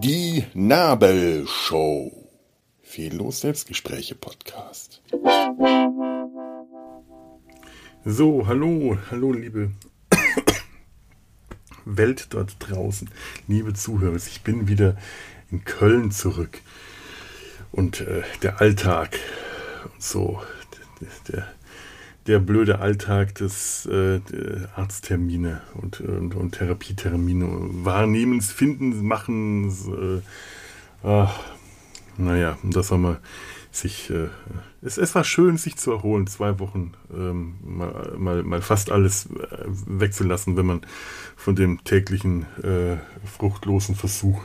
Die Nabelshow. Fehllos Selbstgespräche Podcast. So, hallo, hallo, liebe Welt dort draußen, liebe Zuhörer. Ich bin wieder in Köln zurück und äh, der Alltag und so, der, der blöde Alltag des äh, Arzttermine und, und, und Therapietermine, Wahrnehmens, Findens, Machens, äh, ach, naja, das soll man sich, äh, es, es war schön, sich zu erholen, zwei Wochen ähm, mal, mal, mal fast alles äh, wegzulassen, wenn man von dem täglichen äh, fruchtlosen Versuch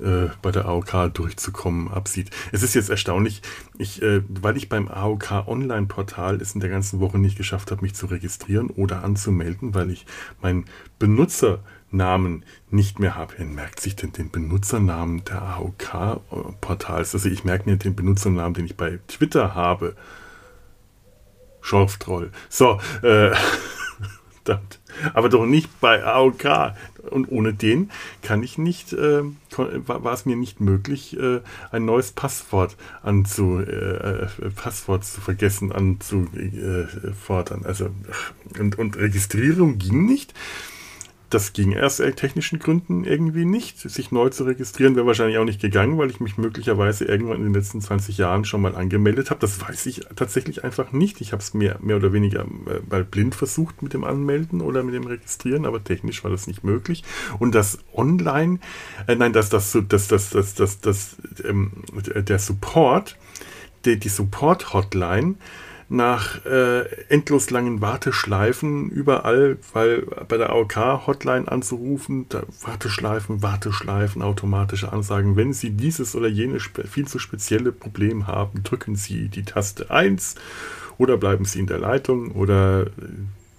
äh, bei der AOK durchzukommen absieht. Es ist jetzt erstaunlich, ich, äh, weil ich beim AOK Online-Portal es in der ganzen Woche nicht geschafft habe, mich zu registrieren oder anzumelden, weil ich mein Benutzer Namen nicht mehr habe. Wer merkt sich denn den Benutzernamen der AOK-Portals? Also ich merke mir den Benutzernamen, den ich bei Twitter habe. Schorftroll. So, äh, aber doch nicht bei AOK. Und ohne den kann ich nicht, äh, war, es mir nicht möglich, äh, ein neues Passwort anzu, äh, äh Passwort zu vergessen anzufordern. also und, und Registrierung ging nicht das ging aus technischen Gründen irgendwie nicht. Sich neu zu registrieren wäre wahrscheinlich auch nicht gegangen, weil ich mich möglicherweise irgendwann in den letzten 20 Jahren schon mal angemeldet habe. Das weiß ich tatsächlich einfach nicht. Ich habe es mehr, mehr oder weniger äh, mal blind versucht mit dem Anmelden oder mit dem Registrieren, aber technisch war das nicht möglich. Und das Online, äh, nein, das, das, das, das, das, das, das, ähm, der Support, die, die Support-Hotline, nach äh, endlos langen Warteschleifen überall, weil bei der AOK-Hotline anzurufen, Warteschleifen, Warteschleifen, automatische Ansagen. Wenn Sie dieses oder jenes viel zu spezielle Problem haben, drücken Sie die Taste 1 oder bleiben Sie in der Leitung oder äh,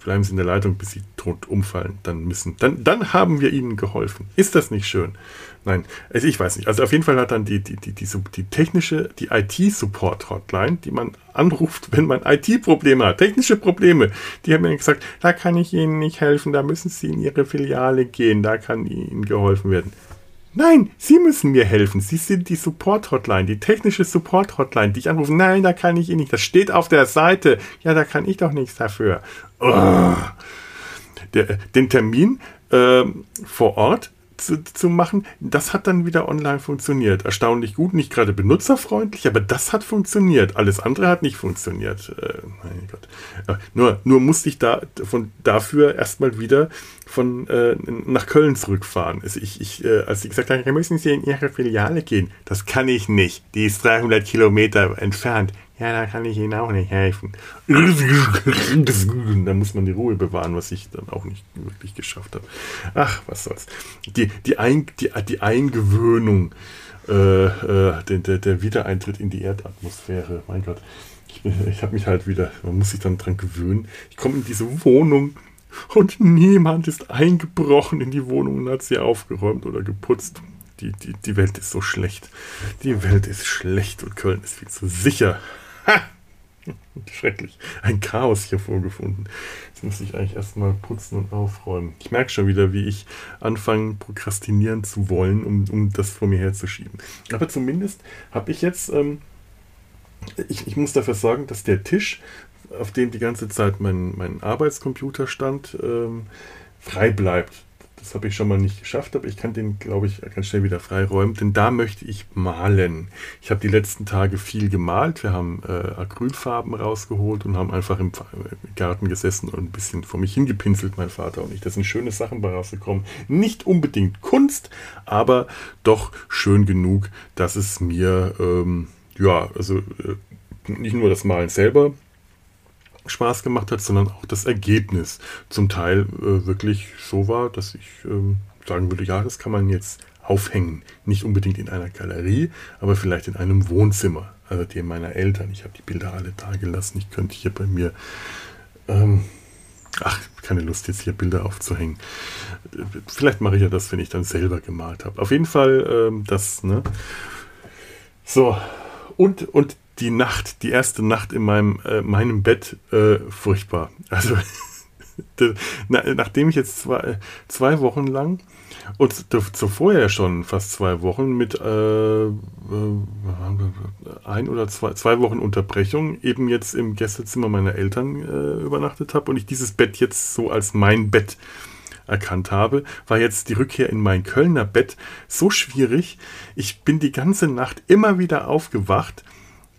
bleiben Sie in der Leitung, bis Sie tot umfallen. Dann müssen, dann, dann haben wir Ihnen geholfen. Ist das nicht schön? Nein, also ich weiß nicht. Also auf jeden Fall hat dann die, die, die, die, die technische, die IT-Support-Hotline, die man anruft, wenn man IT-Probleme hat, technische Probleme, die haben mir gesagt, da kann ich Ihnen nicht helfen, da müssen Sie in Ihre Filiale gehen, da kann Ihnen geholfen werden. Nein, Sie müssen mir helfen. Sie sind die Support-Hotline, die technische Support-Hotline, die ich anrufe. Nein, da kann ich Ihnen nicht. Das steht auf der Seite. Ja, da kann ich doch nichts dafür. Oh. Der, den Termin äh, vor Ort zu, zu machen, das hat dann wieder online funktioniert. Erstaunlich gut, nicht gerade benutzerfreundlich, aber das hat funktioniert. Alles andere hat nicht funktioniert. Äh, mein Gott. Nur, nur musste ich da von dafür erstmal wieder von äh, nach Köln zurückfahren. Also ich, ich, äh, als sie gesagt haben, müssen Sie in Ihre Filiale gehen, das kann ich nicht. Die ist 300 Kilometer entfernt. Ja, da kann ich Ihnen auch nicht helfen. da muss man die Ruhe bewahren, was ich dann auch nicht wirklich geschafft habe. Ach, was soll's. Die, die, Ein, die, die Eingewöhnung, äh, äh, der, der, der Wiedereintritt in die Erdatmosphäre, mein Gott. Ich, ich habe mich halt wieder, man muss sich dann dran gewöhnen. Ich komme in diese Wohnung und niemand ist eingebrochen in die Wohnung und hat sie aufgeräumt oder geputzt. Die, die, die Welt ist so schlecht. Die Welt ist schlecht und Köln ist viel zu sicher. Schrecklich. Ein Chaos hier vorgefunden. Jetzt muss ich eigentlich erstmal putzen und aufräumen. Ich merke schon wieder, wie ich anfange, prokrastinieren zu wollen, um, um das vor mir herzuschieben. Aber zumindest habe ich jetzt, ähm, ich, ich muss dafür sorgen, dass der Tisch, auf dem die ganze Zeit mein, mein Arbeitscomputer stand, ähm, frei bleibt. Das habe ich schon mal nicht geschafft, aber ich kann den, glaube ich, ganz schnell wieder freiräumen, denn da möchte ich malen. Ich habe die letzten Tage viel gemalt. Wir haben äh, Acrylfarben rausgeholt und haben einfach im Garten gesessen und ein bisschen vor mich hingepinselt, mein Vater und ich. Da sind schöne Sachen bei rausgekommen. Nicht unbedingt Kunst, aber doch schön genug, dass es mir, ähm, ja, also äh, nicht nur das Malen selber Spaß gemacht hat, sondern auch das Ergebnis zum Teil äh, wirklich so war, dass ich ähm, sagen würde, ja, das kann man jetzt aufhängen. Nicht unbedingt in einer Galerie, aber vielleicht in einem Wohnzimmer, also dem meiner Eltern. Ich habe die Bilder alle da gelassen. Ich könnte hier bei mir, ähm, ach, keine Lust jetzt hier Bilder aufzuhängen. Vielleicht mache ich ja das, wenn ich dann selber gemalt habe. Auf jeden Fall ähm, das, ne? So, und, und die Nacht, die erste Nacht in meinem, äh, meinem Bett äh, furchtbar. Also nachdem ich jetzt zwei, zwei Wochen lang und zuvor ja schon fast zwei Wochen mit äh, äh, ein oder zwei, zwei Wochen Unterbrechung eben jetzt im Gästezimmer meiner Eltern äh, übernachtet habe und ich dieses Bett jetzt so als mein Bett erkannt habe, war jetzt die Rückkehr in mein Kölner Bett so schwierig. Ich bin die ganze Nacht immer wieder aufgewacht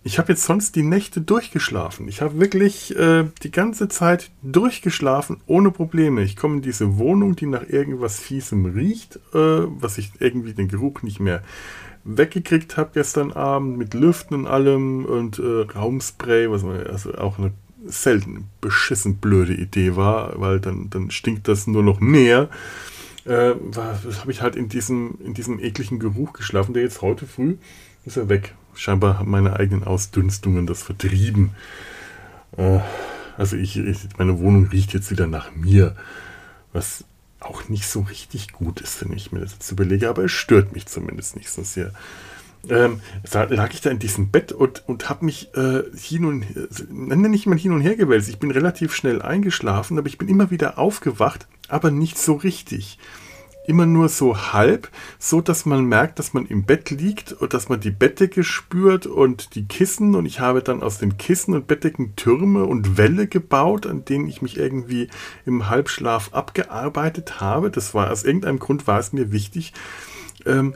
ich habe jetzt sonst die Nächte durchgeschlafen. Ich habe wirklich äh, die ganze Zeit durchgeschlafen, ohne Probleme. Ich komme in diese Wohnung, die nach irgendwas Fiesem riecht, äh, was ich irgendwie den Geruch nicht mehr weggekriegt habe gestern Abend mit Lüften und allem und äh, Raumspray, was also auch eine selten beschissen blöde Idee war, weil dann, dann stinkt das nur noch mehr. Äh, habe ich halt in diesem, in diesem ekligen Geruch geschlafen, der jetzt heute früh ist er weg scheinbar haben meine eigenen Ausdünstungen das vertrieben. Äh, also ich, ich, meine Wohnung riecht jetzt wieder nach mir, was auch nicht so richtig gut ist, wenn ich mir das jetzt überlege, aber es stört mich zumindest nicht so sehr. Ähm, da lag ich da in diesem Bett und, und habe mich äh, hin und her, nenne nicht mal hin und her gewälzt. Ich bin relativ schnell eingeschlafen, aber ich bin immer wieder aufgewacht, aber nicht so richtig immer nur so halb, so dass man merkt, dass man im Bett liegt und dass man die Bettdecke spürt und die Kissen und ich habe dann aus den Kissen und Bettdecken Türme und Wälle gebaut, an denen ich mich irgendwie im Halbschlaf abgearbeitet habe. Das war aus irgendeinem Grund war es mir wichtig. Ähm,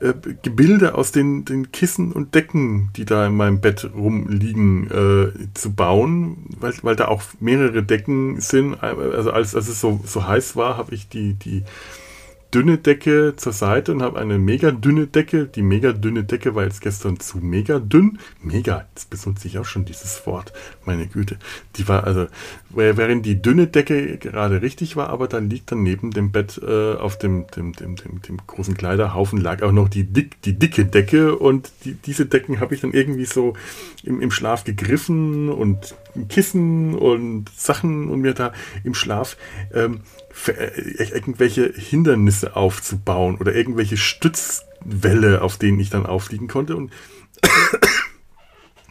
äh, Gebilde aus den, den Kissen und Decken, die da in meinem Bett rumliegen, äh, zu bauen, weil, weil da auch mehrere Decken sind. Also als, als es so, so heiß war, habe ich die, die dünne Decke zur Seite und habe eine mega dünne Decke. Die mega dünne Decke war jetzt gestern zu mega dünn. Mega, das benutze ich auch schon dieses Wort. Meine Güte. Die war also, während die dünne Decke gerade richtig war, aber dann liegt dann neben dem Bett äh, auf dem, dem, dem, dem, dem großen Kleiderhaufen lag auch noch die, dick, die dicke Decke und die, diese Decken habe ich dann irgendwie so im, im Schlaf gegriffen und Kissen und Sachen und mir da im Schlaf ähm, äh, irgendwelche Hindernisse aufzubauen oder irgendwelche Stützwälle, auf denen ich dann aufliegen konnte. Und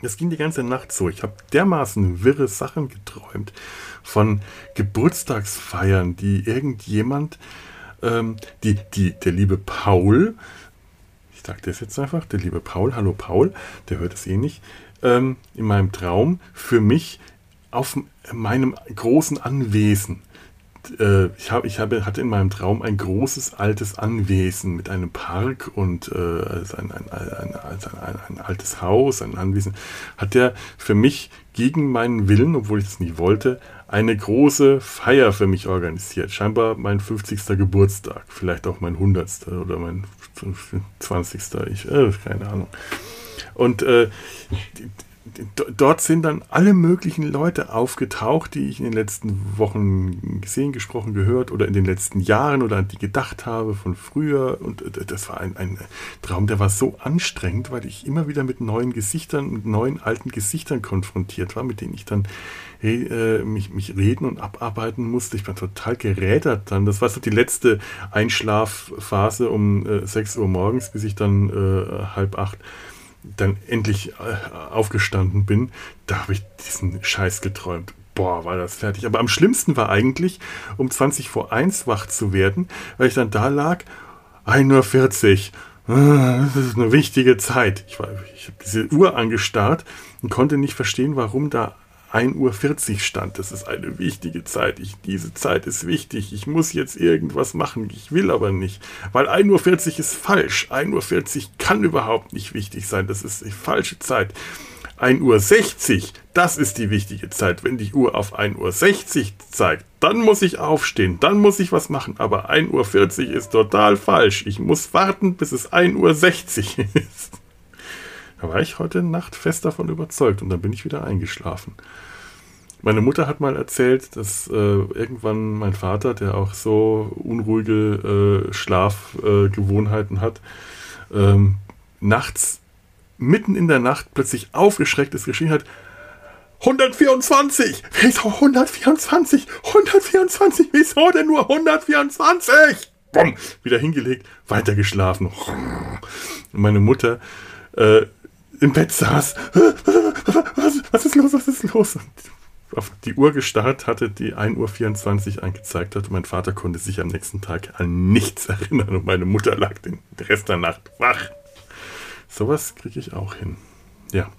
das ging die ganze Nacht so. Ich habe dermaßen wirre Sachen geträumt von Geburtstagsfeiern, die irgendjemand, ähm, die, die, der liebe Paul, ich sage das jetzt einfach, der liebe Paul, hallo Paul, der hört es eh nicht, ähm, in meinem Traum für mich auf meinem großen Anwesen. Äh, ich, hab, ich habe, hatte in meinem Traum ein großes altes Anwesen mit einem Park und äh, also ein, ein, ein, ein, altes Haus, ein Anwesen, hat der für mich gegen meinen Willen, obwohl ich das nie wollte, eine große Feier für mich organisiert. Scheinbar mein 50. Geburtstag, vielleicht auch mein 100. oder mein 20. Ich, äh, keine Ahnung. Und äh, dort sind dann alle möglichen Leute aufgetaucht, die ich in den letzten Wochen gesehen, gesprochen, gehört oder in den letzten Jahren oder an die gedacht habe von früher. Und äh, das war ein, ein Traum, der war so anstrengend, weil ich immer wieder mit neuen Gesichtern, mit neuen alten Gesichtern konfrontiert war, mit denen ich dann äh, mich, mich reden und abarbeiten musste. Ich war total gerädert dann. Das war so die letzte Einschlafphase um äh, 6 Uhr morgens, bis ich dann äh, halb acht dann endlich äh, aufgestanden bin, da habe ich diesen Scheiß geträumt. Boah, war das fertig. Aber am schlimmsten war eigentlich, um 20 vor 1 wach zu werden, weil ich dann da lag, 1.40 Uhr. Ah, das ist eine wichtige Zeit. Ich, ich habe diese Uhr angestarrt und konnte nicht verstehen, warum da 1.40 Uhr stand. Das ist eine wichtige Zeit. Ich, diese Zeit ist wichtig. Ich muss jetzt irgendwas machen. Ich will aber nicht. Weil 1.40 Uhr ist falsch. 1.40 Uhr kann überhaupt nicht wichtig sein. Das ist die falsche Zeit. 1.60 Uhr, das ist die wichtige Zeit. Wenn die Uhr auf 1.60 Uhr zeigt, dann muss ich aufstehen, dann muss ich was machen. Aber 1.40 Uhr ist total falsch. Ich muss warten, bis es 1.60 Uhr ist. Da war ich heute Nacht fest davon überzeugt und dann bin ich wieder eingeschlafen. Meine Mutter hat mal erzählt, dass äh, irgendwann mein Vater, der auch so unruhige äh, Schlafgewohnheiten äh, hat, ähm, nachts, mitten in der Nacht, plötzlich aufgeschreckt ist, geschrien hat, 124! Wieso 124? 124! Wieso denn nur 124? Bumm! Wieder hingelegt, weitergeschlafen. Und meine Mutter äh, im Bett saß. Was, was ist los? Was ist los? Und auf die Uhr gestarrt hatte, die 1.24 Uhr angezeigt hat. Und mein Vater konnte sich am nächsten Tag an nichts erinnern und meine Mutter lag den Rest der Nacht wach. Sowas kriege ich auch hin. Ja.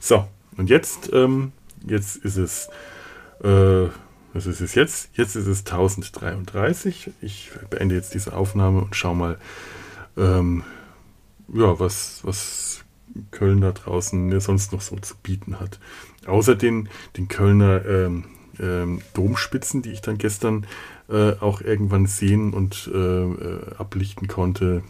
So, und jetzt, ähm, jetzt ist es, äh, was ist es jetzt? Jetzt ist es 1033. Ich beende jetzt diese Aufnahme und schau mal, ähm, ja, was, was Köln da draußen mir sonst noch so zu bieten hat. Außer den, den Kölner ähm, ähm, Domspitzen, die ich dann gestern äh, auch irgendwann sehen und äh, äh ablichten konnte.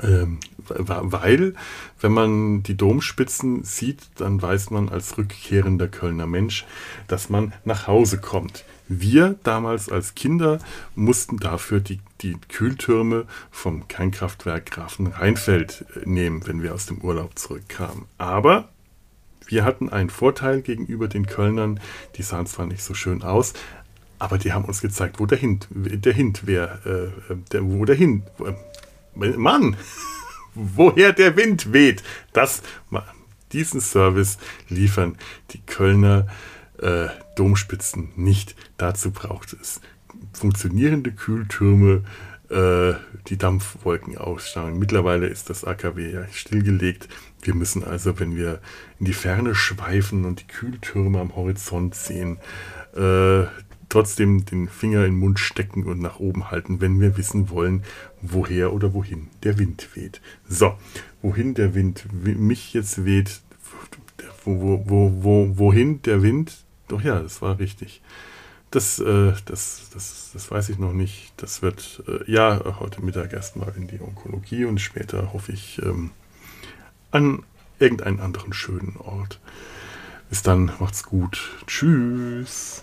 Ähm, weil, wenn man die Domspitzen sieht, dann weiß man als rückkehrender Kölner Mensch, dass man nach Hause kommt. Wir damals als Kinder mussten dafür die, die Kühltürme vom Kernkraftwerk Grafen Rheinfeld äh, nehmen, wenn wir aus dem Urlaub zurückkamen. Aber wir hatten einen Vorteil gegenüber den Kölnern, die sahen zwar nicht so schön aus, aber die haben uns gezeigt, wo der Hint, der Hint wäre, äh, äh, der, wo der Hint, äh, Mann, woher der Wind weht. Das, diesen Service liefern die Kölner äh, Domspitzen nicht. Dazu braucht es funktionierende Kühltürme, äh, die Dampfwolken ausstrahlen. Mittlerweile ist das AKW ja stillgelegt. Wir müssen also, wenn wir in die Ferne schweifen und die Kühltürme am Horizont sehen, äh, trotzdem den Finger in den Mund stecken und nach oben halten, wenn wir wissen wollen, woher oder wohin der Wind weht. So, wohin der Wind mich jetzt weht, wo, wo, wo, wohin der Wind, doch ja, das war richtig. Das, äh, das, das, das weiß ich noch nicht. Das wird, äh, ja, heute Mittag erstmal in die Onkologie und später hoffe ich ähm, an irgendeinen anderen schönen Ort. Bis dann, macht's gut. Tschüss.